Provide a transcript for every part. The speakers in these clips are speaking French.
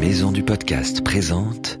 Maison du podcast présente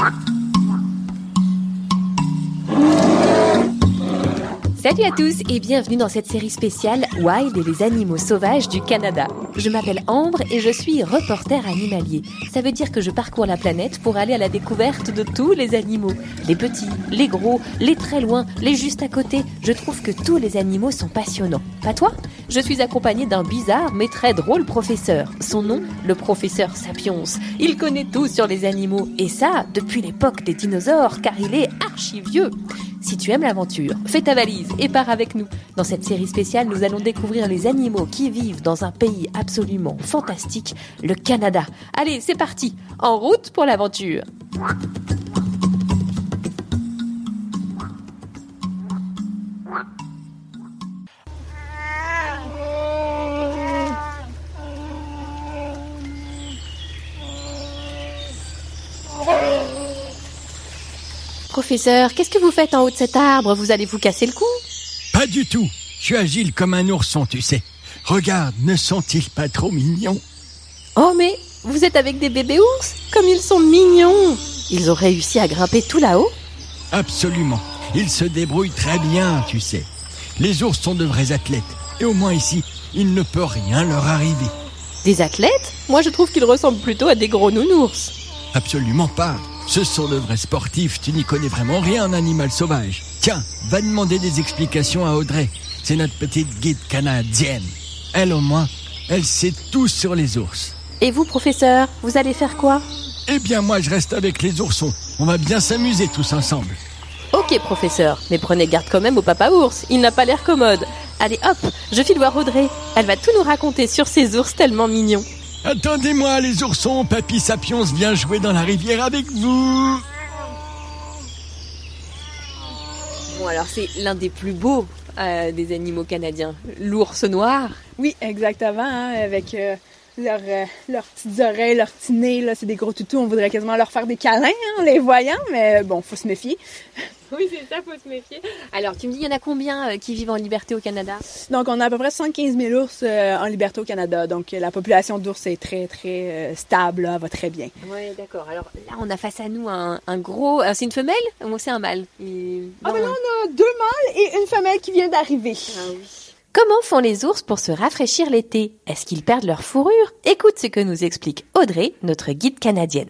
What? Salut à tous et bienvenue dans cette série spéciale Wild et les animaux sauvages du Canada. Je m'appelle Ambre et je suis reporter animalier. Ça veut dire que je parcours la planète pour aller à la découverte de tous les animaux. Les petits, les gros, les très loin, les juste à côté. Je trouve que tous les animaux sont passionnants. Pas toi? Je suis accompagnée d'un bizarre mais très drôle professeur. Son nom, le professeur Sapiens. Il connaît tout sur les animaux et ça depuis l'époque des dinosaures car il est archi vieux. Si tu aimes l'aventure, fais ta valise et pars avec nous. Dans cette série spéciale, nous allons découvrir les animaux qui vivent dans un pays absolument fantastique, le Canada. Allez, c'est parti, en route pour l'aventure. Professeur, qu'est-ce que vous faites en haut de cet arbre? Vous allez vous casser le cou? Pas du tout. Je suis agile comme un ourson, tu sais. Regarde, ne sont-ils pas trop mignons? Oh mais vous êtes avec des bébés ours? Comme ils sont mignons Ils ont réussi à grimper tout là-haut? Absolument. Ils se débrouillent très bien, tu sais. Les ours sont de vrais athlètes. Et au moins ici, il ne peut rien leur arriver. Des athlètes? Moi je trouve qu'ils ressemblent plutôt à des gros nounours. Absolument pas. Ce sont de vrais sportifs. Tu n'y connais vraiment rien en animal sauvage. Tiens, va demander des explications à Audrey. C'est notre petite guide canadienne. Elle au moins, elle sait tout sur les ours. Et vous, professeur, vous allez faire quoi? Eh bien moi, je reste avec les oursons. On va bien s'amuser tous ensemble. Ok, professeur, mais prenez garde quand même au papa ours. Il n'a pas l'air commode. Allez, hop, je file voir Audrey. Elle va tout nous raconter sur ces ours tellement mignons. Attendez-moi les oursons, Papy Sapiens vient jouer dans la rivière avec vous. Bon, alors c'est l'un des plus beaux euh, des animaux canadiens. L'ours noir. Oui, exactement, hein, avec euh, leurs, euh, leurs petites oreilles, leurs petits nez, là, c'est des gros toutous. On voudrait quasiment leur faire des câlins hein, en les voyant, mais bon, faut se méfier. Oui, c'est ça, faut se méfier. Alors, tu me dis, il y en a combien euh, qui vivent en liberté au Canada? Donc, on a à peu près 75 000 ours euh, en liberté au Canada. Donc, euh, la population d'ours est très, très euh, stable, là, va très bien. Oui, d'accord. Alors là, on a face à nous un, un gros. euh, c'est une femelle ou c'est un mâle? Il- Ah, ben là, on a deux mâles et une femelle qui vient d'arriver. Ah oui. Comment font les ours pour se rafraîchir l'été? Est-ce qu'ils perdent leur fourrure? Écoute ce que nous explique Audrey, notre guide canadienne.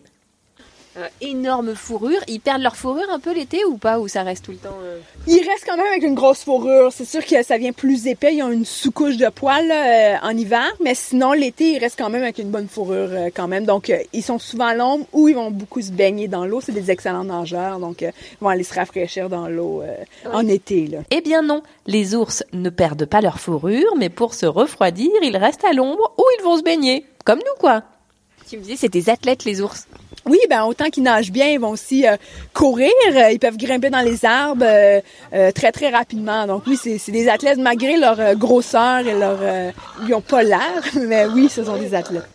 Euh, énorme fourrure, ils perdent leur fourrure un peu l'été ou pas Ou ça reste tout le temps euh, Ils restent quand même avec une grosse fourrure. C'est sûr que ça vient plus épais. Ils ont une sous-couche de poils là, euh, en hiver, mais sinon, l'été, ils restent quand même avec une bonne fourrure euh, quand même. Donc, ils sont souvent à l'ombre ou ils vont beaucoup se baigner dans l'eau. C'est des excellents nageurs, donc ils vont aller se rafraîchir dans l'eau en été. Là. Eh bien non, les ours ne perdent pas leur fourrure, mais pour se refroidir, ils restent à l'ombre ou ils vont se baigner. Comme nous, quoi. Tu me disais, c'est des athlètes, les ours. Oui, ben autant qu'ils nagent bien, ils vont aussi euh, courir. Euh, Ils peuvent grimper dans les arbres euh, euh, très très rapidement. Donc oui, c'est des athlètes malgré leur euh, grosseur et leur, euh, ils ont pas l'air, mais oui, ce sont des athlètes.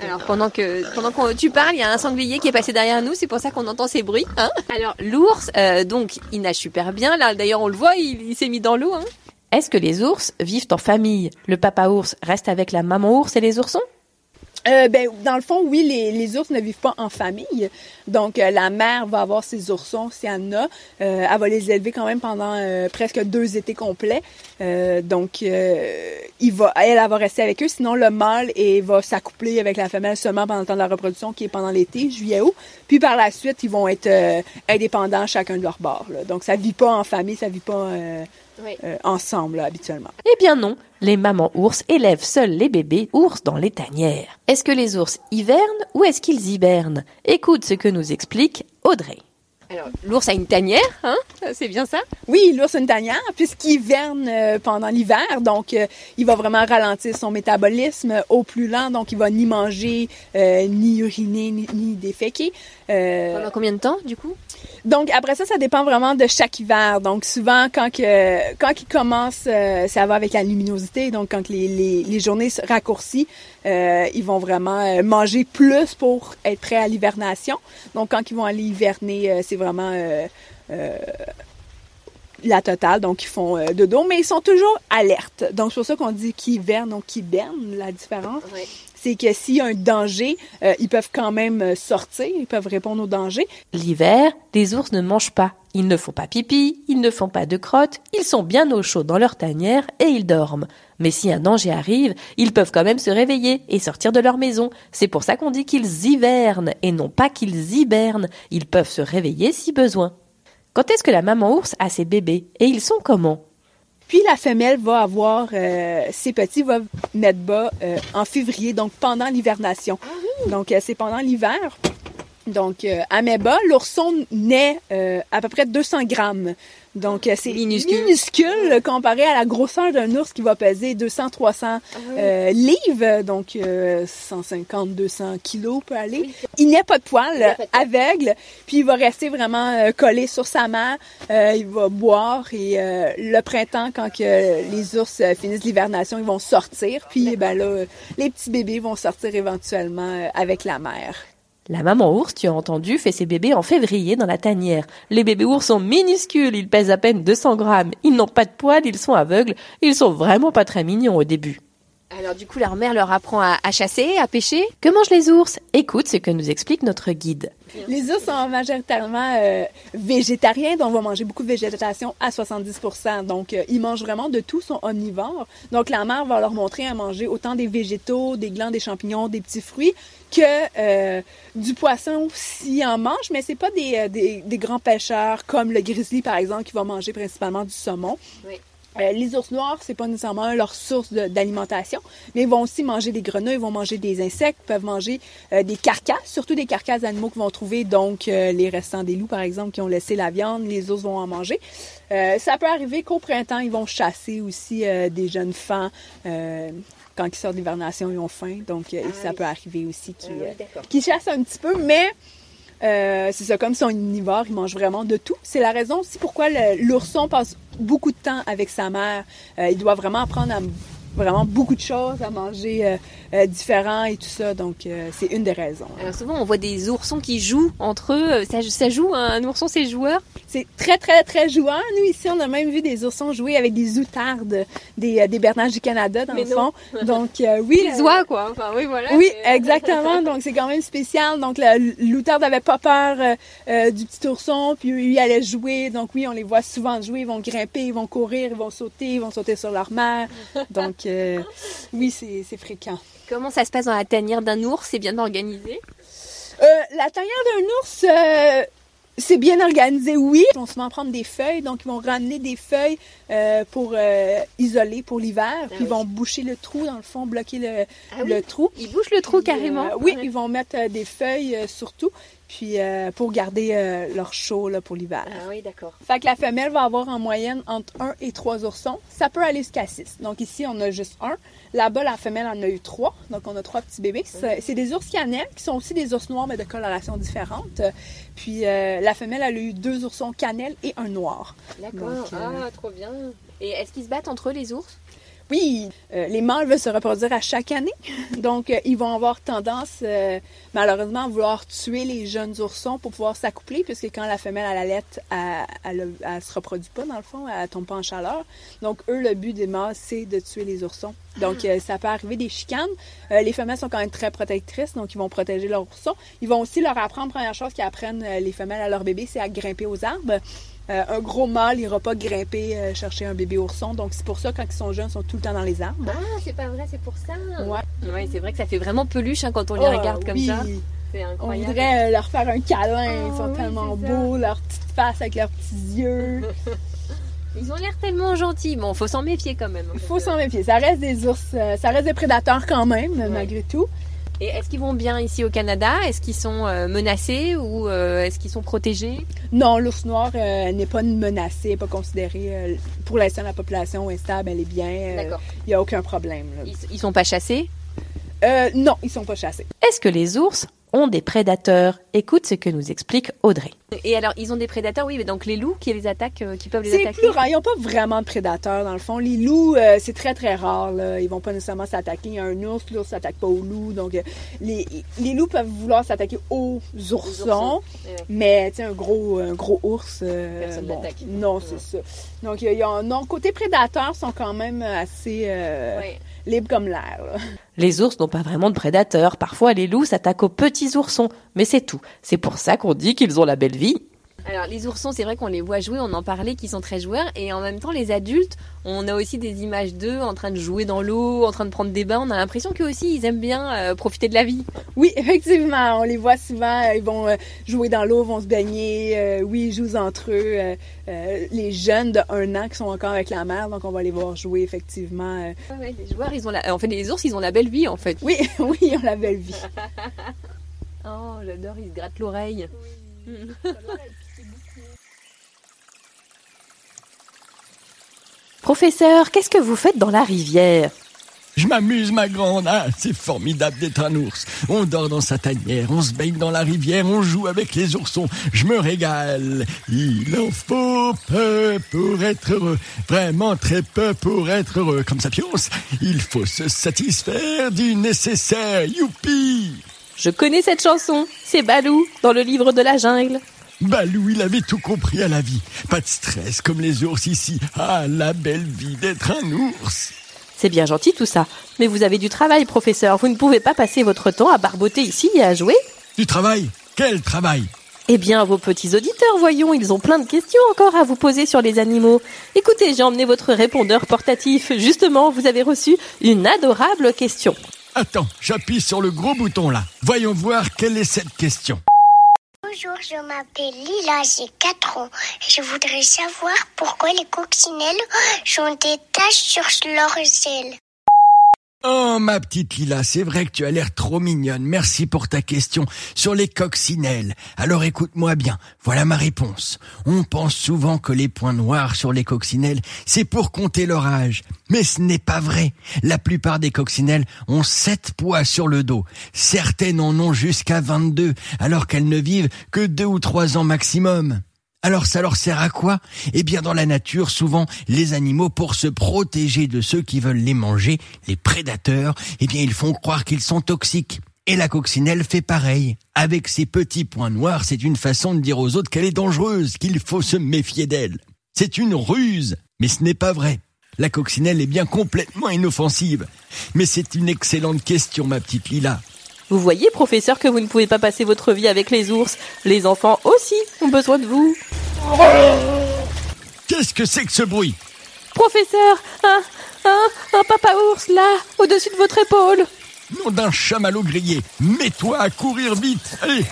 Alors pendant que pendant que tu parles, il y a un sanglier qui est passé derrière nous, c'est pour ça qu'on entend ces bruits. Hein Alors l'ours, euh, donc il nage super bien. Là d'ailleurs on le voit, il, il s'est mis dans l'eau. Hein Est-ce que les ours vivent en famille? Le papa ours reste avec la maman ours et les oursons? Euh, ben, dans le fond, oui, les, les ours ne vivent pas en famille. Donc, euh, la mère va avoir ses oursons, si elle en a. Euh, elle va les élever quand même pendant euh, presque deux étés complets. Euh, donc, euh, il va, elle, elle va rester avec eux. Sinon, le mâle et va s'accoupler avec la femelle seulement pendant le temps de la reproduction, qui est pendant l'été, juillet-août. Puis, par la suite, ils vont être euh, indépendants chacun de leur bord. là. Donc, ça vit pas en famille, ça vit pas euh, euh, ensemble, là, habituellement. Eh bien non, les mamans ours élèvent seuls les bébés ours dans les tanières. Est-ce que les ours hivernent ou est-ce qu'ils hibernent? Écoute ce que nous explique Audrey. Alors, l'ours a une tanière, hein? C'est bien ça? Oui, l'ours a une tanière, puisqu'il hiverne euh, pendant l'hiver, donc euh, il va vraiment ralentir son métabolisme au plus lent, donc il va ni manger, euh, ni uriner, ni, ni déféquer. Euh, Pendant combien de temps, du coup? Donc après ça, ça dépend vraiment de chaque hiver. Donc souvent, quand que quand il commence, ça va avec la luminosité. Donc quand les, les, les journées se raccourcissent, ils vont vraiment manger plus pour être prêts à l'hivernation. Donc quand ils vont aller hiverner, c'est vraiment euh, euh, la totale. Donc ils font euh, dodo, mais ils sont toujours alertes. Donc c'est pour ça qu'on dit qu'ils hivernent, donc qu'ils hibernent. La différence, c'est que s'il y a un danger, euh, ils peuvent quand même euh, sortir, ils peuvent répondre au danger. L'hiver, les ours ne mangent pas. Ils ne font pas pipi, ils ne font pas de crotte, ils sont bien au chaud dans leur tanière et ils dorment. Mais si un danger arrive, ils peuvent quand même se réveiller et sortir de leur maison. C'est pour ça qu'on dit qu'ils hivernent et non pas qu'ils hibernent. Ils peuvent se réveiller si besoin. Quand est-ce que la maman ours a ses bébés Et ils sont comment? Puis la femelle va avoir euh, ses petits va mettre bas euh, en février, donc pendant l'hivernation. Donc euh, c'est pendant l'hiver. Donc euh, bas, l'ourson naît euh, à peu près 200 grammes. Donc euh, c'est Minuscule. minuscule comparé à la grosseur d'un ours qui va peser 200-300 euh, livres, donc 150-200 kilos peut aller. Il n'est pas de poils, aveugle, puis il va rester vraiment collé sur sa mère. Euh, il va boire et euh, le printemps, quand que les ours finissent l'hivernation, ils vont sortir. Puis ben là, les petits bébés vont sortir éventuellement avec la mère. La maman ours, tu as entendu, fait ses bébés en février dans la tanière. Les bébés ours sont minuscules, ils pèsent à peine 200 grammes. Ils n'ont pas de poils, ils sont aveugles. Ils sont vraiment pas très mignons au début. Alors du coup, leur mère leur apprend à, à chasser, à pêcher. Que mangent les ours? Écoute ce que nous explique notre guide. Les ours sont majoritairement euh, végétariens, donc on va manger beaucoup de végétation à 70% Donc, euh, ils mangent vraiment de tout, sont omnivores. Donc, la mère va leur montrer à manger autant des végétaux, des glands, des champignons, des petits fruits, que euh, du poisson s'ils en mangent, mais c'est pas des, des, des grands pêcheurs comme le grizzly, par exemple, qui va manger principalement du saumon. Euh, les ours noirs, c'est pas nécessairement leur source d'alimentation, mais ils vont aussi manger des grenouilles, ils vont manger des insectes, peuvent manger euh, des carcasses, surtout des carcasses d'animaux qu'ils vont trouver, donc euh, les restants des loups, par exemple, qui ont laissé la viande, les ours vont en manger. Euh, ça peut arriver qu'au printemps, ils vont chasser aussi euh, des jeunes fans. euh, quand ils sortent d'hivernation, ils ont faim, donc ça peut arriver aussi qu'ils euh, qu'ils chassent un petit peu, mais euh, c'est ça, comme sont omnivores, ils mangent vraiment de tout. C'est la raison aussi pourquoi l'ourson passe beaucoup de temps avec sa mère. Euh, il doit vraiment apprendre à vraiment beaucoup de choses, à manger euh, euh, différent et tout ça. Donc, euh, c'est une des raisons. Alors souvent, on voit des oursons qui jouent entre eux. Ça, ça joue, hein, un ourson, c'est joueur? C'est très, très, très joueur. Nous, ici, on a même vu des oursons jouer avec des outardes, des, euh, des bernages du Canada, dans Mais le non. fond. Donc, euh, oui. Des euh, oies, quoi. Enfin, oui, voilà. Oui, exactement. Donc, c'est quand même spécial. Donc, l'outarde n'avait pas peur euh, euh, du petit ourson, puis il allait jouer. Donc, oui, on les voit souvent jouer. Ils vont grimper, ils vont courir, ils vont sauter, ils vont sauter sur leur mère. Donc, euh, oui, c'est c'est fréquent. Comment ça se passe dans la tanière d'un ours? C'est bien organisé Euh, la tanière d'un ours, euh, c'est bien organisé, oui. Ils vont souvent prendre des feuilles, donc ils vont ramener des feuilles euh, pour euh, isoler pour l'hiver. puis ils vont boucher le trou, dans le fond, bloquer le, Ah oui? trou. Ils bouchent le trou Puis, carrément. euh, oui, ils vont mettre euh, des feuilles euh, surtout, puis euh, pour garder euh, leur chaud là, pour l'hiver. Ah oui, d'accord. Fait que la femelle va avoir en moyenne entre 1 et 3 oursons. Ça peut aller jusqu'à 6. Donc ici, on a juste un. Là-bas, la femelle en a eu trois. Donc on a trois petits bébés. C'est c'est des ours cannelles qui sont aussi des ours noirs, mais de coloration différente. Puis euh, la femelle, elle a eu deux oursons cannelles et un noir. D'accord. Donc, euh, Ah, trop bien. Et est-ce qu'ils se battent entre eux, les ours? Oui, euh, les mâles veulent se reproduire à chaque année, donc euh, ils vont avoir tendance euh, malheureusement à vouloir tuer les jeunes oursons pour pouvoir s'accoupler, puisque quand la femelle a la lettre, elle, elle, se reproduit pas dans le fond, elle tombe pas en chaleur. Donc eux, le but des mâles, c'est de tuer les oursons. Donc ça peut arriver des chicanes. les femelles sont quand même très protectrices, donc ils vont protéger leurs oursons. Ils vont aussi leur apprendre, première chose qu'ils apprennent les femelles à leur bébé, c'est à grimper aux arbres. Euh, un gros mâle n'ira pas grimper euh, chercher un bébé ourson. Donc, c'est pour ça, quand ils sont jeunes, ils sont tout le temps dans les arbres. Ah, c'est pas vrai, c'est pour ça. Ouais. ouais c'est vrai que ça fait vraiment peluche hein, quand on les oh, regarde comme ça. C'est incroyable. On voudrait euh, leur faire un câlin. ils sont oh, tellement beaux, leur petite face avec leurs petits yeux. Ils ont l'air tellement gentils. Bon, faut s'en méfier quand même. Il faut s'en méfier. Ça reste des ours, ça reste des prédateurs quand même, malgré tout. Et est-ce qu'ils vont bien ici au Canada? Est-ce qu'ils sont euh, menacés ou euh, est-ce qu'ils sont protégés? Non, l'ours noir euh, n'est pas menacé, pas considéré. pour l'instant, la population est stable, elle est bien. D'accord. Il n'y a aucun problème. Ils, ne sont pas chassés? Non, ils sont pas chassés. Est-ce que les ours ont des prédateurs. Écoute ce que nous explique Audrey. Et alors, ils ont des prédateurs, oui, mais donc les loups qui les attaquent, euh, qui peuvent les attaquer? C'est plus rare. Ils n'ont pas vraiment de prédateurs, dans le fond. Les loups, euh, c'est très, très rare. Là. Ils vont pas nécessairement s'attaquer. Il y a un ours, l'ours s'attaque pas aux loups. Donc, euh, les, les, loups peuvent vouloir s'attaquer aux oursons. Mais, tu sais, un gros, un gros ours. Personne bon, Non, c'est ça. Donc, il y a, non, côté prédateurs, sont quand même assez libre comme l'air. Les ours n'ont pas vraiment de prédateurs. Parfois, les loups s'attaquent aux petits oursons. Mais c'est tout. C'est pour ça qu'on dit qu'ils ont la belle vie. Alors les oursons, c'est vrai qu'on les voit jouer, on en parlait, qu'ils sont très joueurs, et en même temps les adultes, on a aussi des images d'eux en train de jouer dans l'eau, en train de prendre des bains. On a l'impression qu'eux aussi, ils aiment bien euh, profiter de la vie. Oui, effectivement, on les voit souvent, euh, ils vont euh, jouer dans l'eau, vont se baigner. oui, ils jouent entre eux. les jeunes de un an qui sont encore avec la mère, donc on va les voir jouer effectivement. les joueurs, ils ont la... en fait, les ours, ils ont la belle vie en fait. Oui, oui, ils ont la belle vie. oh, j'adore, ils se grattent l'oreille. Oui. Professeur, qu'est-ce que vous faites dans la rivière? Je m'amuse, ma grande. Ah, c'est formidable d'être un ours. On dort dans sa tanière, on se baigne dans la rivière, on joue avec les oursons. Je me régale. Il en faut peu pour être heureux. Vraiment très peu pour être heureux. Comme ça, pionce, il faut se satisfaire du nécessaire. Youpi! Je connais cette chanson. C'est Balou dans le livre de la jungle. Balou, il avait tout compris à la vie. Pas de stress comme les ours ici. Ah, la belle vie d'être un ours. C'est bien gentil tout ça. Mais vous avez du travail, professeur. Vous ne pouvez pas passer votre temps à barboter ici et à jouer Du travail? Quel travail? Eh bien, vos petits auditeurs, voyons, ils ont plein de questions encore à vous poser sur les animaux. Écoutez, j'ai emmené votre répondeur portatif. Justement, vous avez reçu une adorable question. Attends, j'appuie sur le gros bouton là. Voyons voir quelle est cette question. Bonjour, je m'appelle Lila, j'ai 4 ans. Je voudrais savoir pourquoi les coccinelles ont des taches sur leurs ailes. Oh, ma petite Lila, c'est vrai que tu as l'air trop mignonne. Merci pour ta question sur les coccinelles. Alors écoute-moi bien, voilà ma réponse. On pense souvent que les points noirs sur les coccinelles, c'est pour compter leur âge. Mais ce n'est pas vrai. La plupart des coccinelles ont sept poids sur le dos. Certaines en ont jusqu'à 22, alors qu'elles ne vivent que deux ou trois ans maximum. Alors ça leur sert à quoi? Eh bien dans la nature, souvent les animaux pour se protéger de ceux qui veulent les manger, les prédateurs, eh bien ils font croire qu'ils sont toxiques. Et la coccinelle fait pareil. Avec ses petits points noirs, c'est une façon de dire aux autres qu'elle est dangereuse, qu'il faut se méfier d'elle. C'est une ruse, mais ce n'est pas vrai. La coccinelle est bien complètement inoffensive. Mais c'est une excellente question, ma petite Lila. Vous voyez, professeur, que vous ne pouvez pas passer votre vie avec les ours. Les enfants aussi ont besoin de vous. Qu'est-ce que c'est que ce bruit Professeur, un, un, un papa ours là, au-dessus de votre épaule. Nom d'un chamallow grillé, mets-toi à courir vite. Allez.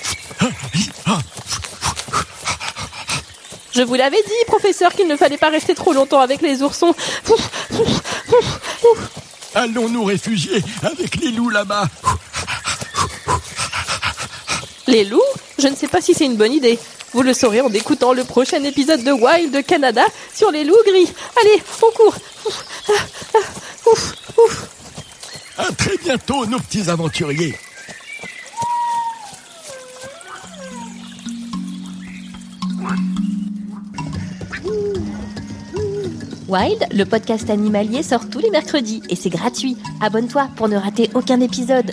Je vous l'avais dit, professeur, qu'il ne fallait pas rester trop longtemps avec les oursons. Allons nous réfugier avec les loups là-bas. Les loups Je ne sais pas si c'est une bonne idée. Vous le saurez en écoutant le prochain épisode de Wild Canada sur les loups gris. Allez, on court. Ouf, ouf. À très bientôt, nos petits aventuriers. Wild, le podcast animalier sort tous les mercredis et c'est gratuit. Abonne-toi pour ne rater aucun épisode.